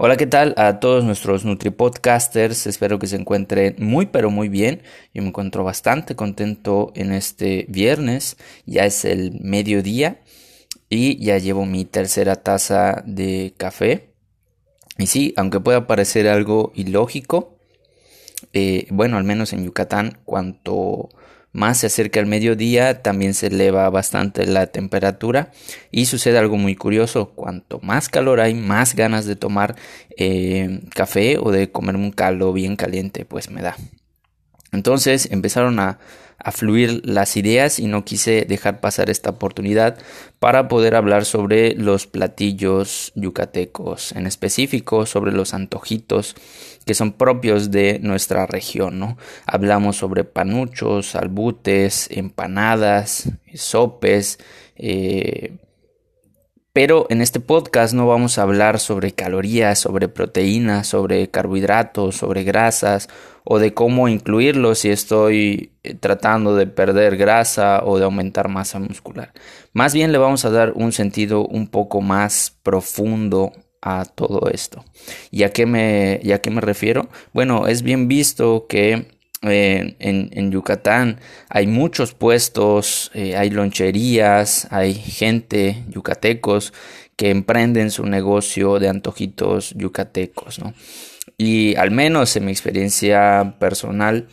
Hola, ¿qué tal a todos nuestros NutriPodcasters? Espero que se encuentren muy pero muy bien. Yo me encuentro bastante contento en este viernes. Ya es el mediodía y ya llevo mi tercera taza de café. Y sí, aunque pueda parecer algo ilógico, eh, bueno, al menos en Yucatán, cuanto más se acerca el mediodía, también se eleva bastante la temperatura y sucede algo muy curioso, cuanto más calor hay, más ganas de tomar eh, café o de comerme un caldo bien caliente, pues me da. Entonces empezaron a, a fluir las ideas y no quise dejar pasar esta oportunidad para poder hablar sobre los platillos yucatecos, en específico sobre los antojitos que son propios de nuestra región, ¿no? Hablamos sobre panuchos, albutes, empanadas, sopes, eh, pero en este podcast no vamos a hablar sobre calorías, sobre proteínas, sobre carbohidratos, sobre grasas o de cómo incluirlos si estoy eh, tratando de perder grasa o de aumentar masa muscular. Más bien le vamos a dar un sentido un poco más profundo a todo esto. ¿Y a qué me, me refiero? Bueno, es bien visto que eh, en, Yucatán hay muchos puestos, eh, hay loncherías, hay gente, yucatecos, que emprenden su negocio de antojitos yucatecos, ¿no? Y al menos en mi experiencia personal,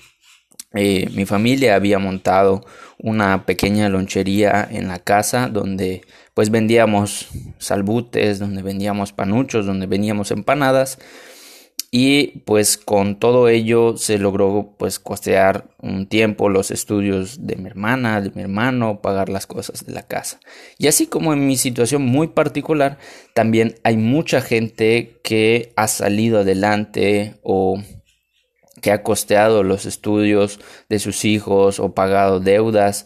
eh, mi familia había montado una pequeña lonchería en la casa donde pues vendíamos salbutes, donde vendíamos panuchos, donde vendíamos empanadas y pues con todo ello se logró pues costear un tiempo los estudios de mi hermana, de mi hermano, pagar las cosas de la casa. Y así como en mi situación muy particular, también hay mucha gente que ha salido adelante o que ha costeado los estudios de sus hijos o pagado deudas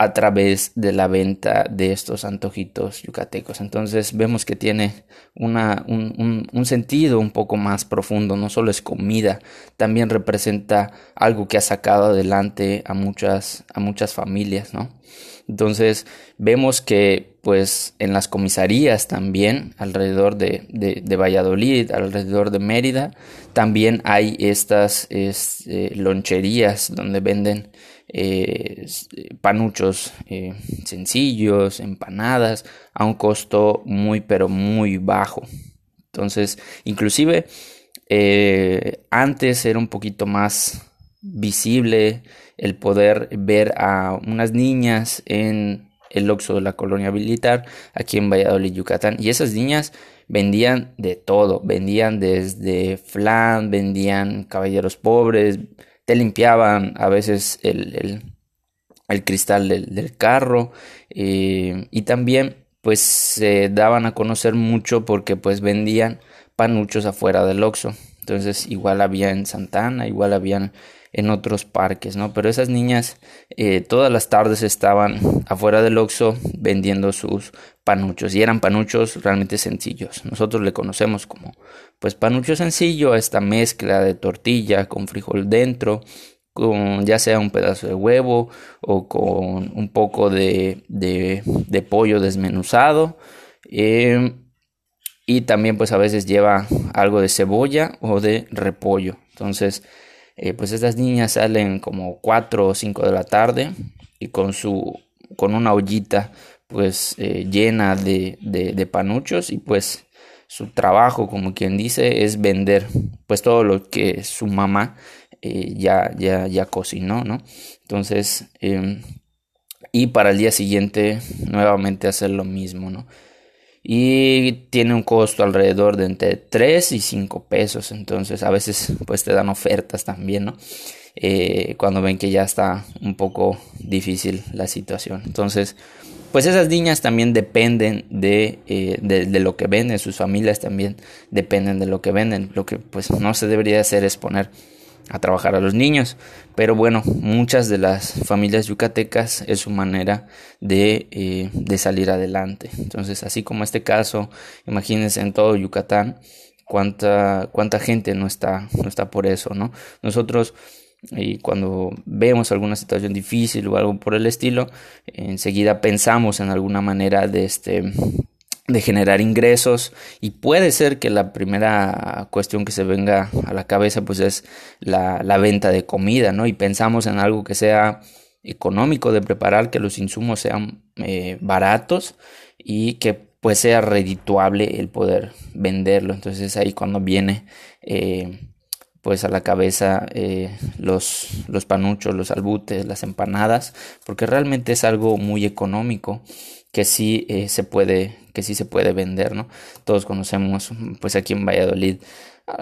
a través de la venta de estos antojitos yucatecos. Entonces vemos que tiene una, un, un, sentido un poco más profundo, no solo es comida, también representa algo que ha sacado adelante a muchas, a muchas familias, ¿no? Entonces vemos que pues en las comisarías también, alrededor de, de, Valladolid, alrededor de Mérida, también hay estas este, loncherías donde venden eh, panuchos eh, sencillos, empanadas, a un costo muy pero muy bajo. Entonces, inclusive eh, antes era un poquito más visible el poder ver a unas niñas en el Oxo de la colonia militar aquí en Valladolid, Yucatán. Y esas niñas vendían de todo, vendían desde flan, vendían caballeros pobres, limpiaban a veces el, cristal del, carro eh, y también pues se daban a conocer mucho porque pues vendían panuchos afuera del Oxxo. Entonces igual había en Santana, igual habían en otros parques, ¿no? Pero esas niñas eh, todas las tardes estaban afuera del Oxxo vendiendo sus panuchos y eran panuchos realmente sencillos. Nosotros le conocemos como pues panucho sencillo esta mezcla de tortilla con frijol dentro, con ya sea un pedazo de huevo o con un poco de, de, pollo desmenuzado. Em, y también pues a veces lleva algo de cebolla o de repollo. Entonces eh, pues estas niñas salen como 4 o 5 de la tarde y con su con una ollita pues eh, llena de, de, panuchos y pues su trabajo como quien dice es vender pues todo lo que su mamá eh, ya, ya, ya cocinó no entonces em, y para el día siguiente nuevamente hacer lo mismo no y tiene un costo alrededor de entre 3 y 5 pesos. Entonces a veces pues te dan ofertas también no eh, cuando ven que ya está un poco difícil la situación. Entonces pues esas niñas también dependen de, eh, de, de, lo que venden, sus familias también dependen de lo que venden. Lo que pues no se debería hacer es poner a trabajar a los niños. Pero bueno, muchas de las familias yucatecas es su manera de, eh, de salir adelante. Entonces, así como este caso, imagínense en todo Yucatán cuánta, cuánta gente no está, no está por eso, ¿no? Nosotros y cuando vemos alguna situación difícil o algo por el estilo, enseguida pensamos en alguna manera de este de generar ingresos y puede ser que la primera cuestión que se venga a la cabeza pues es la, venta de comida, ¿no? Y pensamos en algo que sea económico de preparar, que los insumos sean eh, baratos y que pues sea redituable el poder venderlo. Entonces ahí cuando viene eh, pues a la cabeza eh, los, los panuchos, los albutes, las empanadas, porque realmente es algo muy económico que sí eh, se puede que sí se puede vender no todos conocemos pues aquí en Valladolid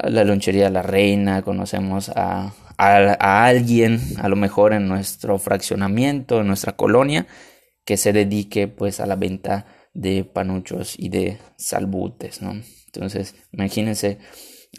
la lonchería La Reina conocemos a, a, alguien a lo mejor en nuestro fraccionamiento en nuestra colonia que se dedique pues a la venta de panuchos y de salbutes no entonces imagínense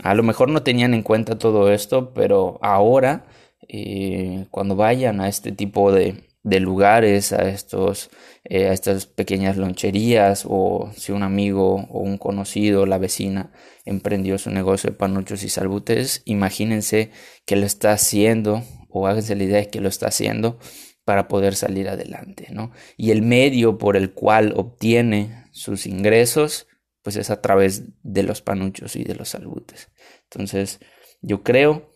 a lo mejor no tenían en cuenta todo esto pero ahora eh, cuando vayan a este tipo de de lugares, a, estos, eh, a estas pequeñas loncherías o si un amigo o un conocido, la vecina, emprendió su negocio de panuchos y salbutes, imagínense que lo está haciendo o háganse la idea de que lo está haciendo para poder salir adelante, ¿no? Y el medio por el cual obtiene sus ingresos, pues es a través de los panuchos y de los salbutes. Entonces, yo creo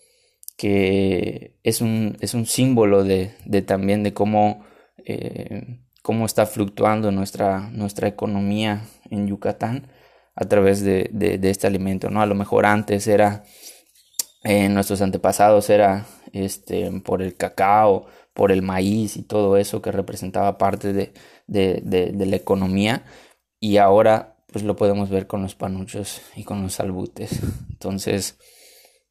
que es un, es un símbolo de, de, también de cómo, eh, cómo está fluctuando nuestra, nuestra economía en Yucatán a través de, de, este alimento, ¿no? A lo mejor antes era, eh, nuestros antepasados era este, por el cacao, por el maíz y todo eso que representaba parte de, de la economía y ahora pues lo podemos ver con los panuchos y con los salbutes. Entonces,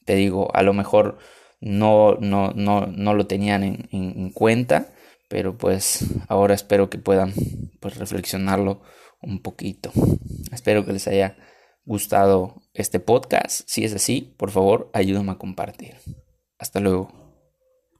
te digo, a lo mejor no, no, no, no lo tenían en, en, cuenta, pero pues ahora espero que puedan pues reflexionarlo un poquito. Espero que les haya gustado este podcast. Si es así, por favor, ayúdame a compartir. Hasta luego.